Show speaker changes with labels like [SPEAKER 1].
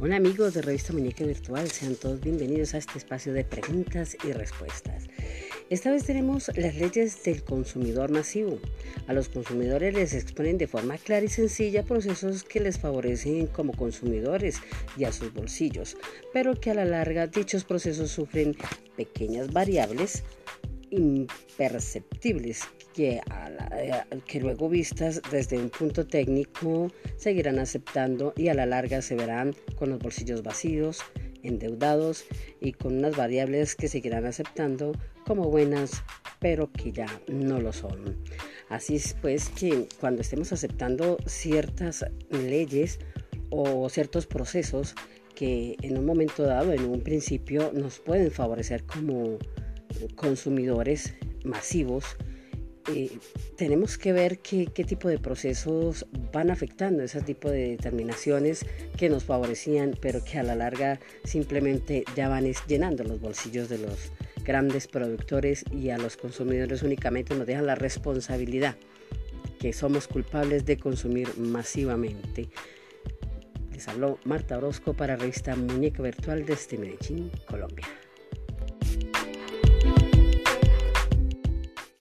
[SPEAKER 1] Hola amigos de Revista Muñeca Virtual, sean todos bienvenidos a este espacio de preguntas y respuestas. Esta vez tenemos las leyes del consumidor masivo. A los consumidores les exponen de forma clara y sencilla procesos que les favorecen como consumidores y a sus bolsillos, pero que a la larga dichos procesos sufren pequeñas variables imperceptibles que, que, luego vistas desde un punto técnico seguirán aceptando y a la larga se verán con los bolsillos vacíos, endeudados y con unas variables que seguirán aceptando como buenas pero que ya no lo son. Así es pues que cuando estemos aceptando ciertas leyes o ciertos procesos que en un momento dado, en un principio, nos pueden favorecer como consumidores masivos, eh, tenemos que ver qué, tipo de procesos van afectando ese tipo de determinaciones que nos favorecían, pero que a la larga simplemente ya van llenando los bolsillos de los grandes productores y a los consumidores únicamente nos dejan la responsabilidad que somos culpables de consumir masivamente. Les habló Marta Orozco para revista Muñeca Virtual desde Medellín, Colombia.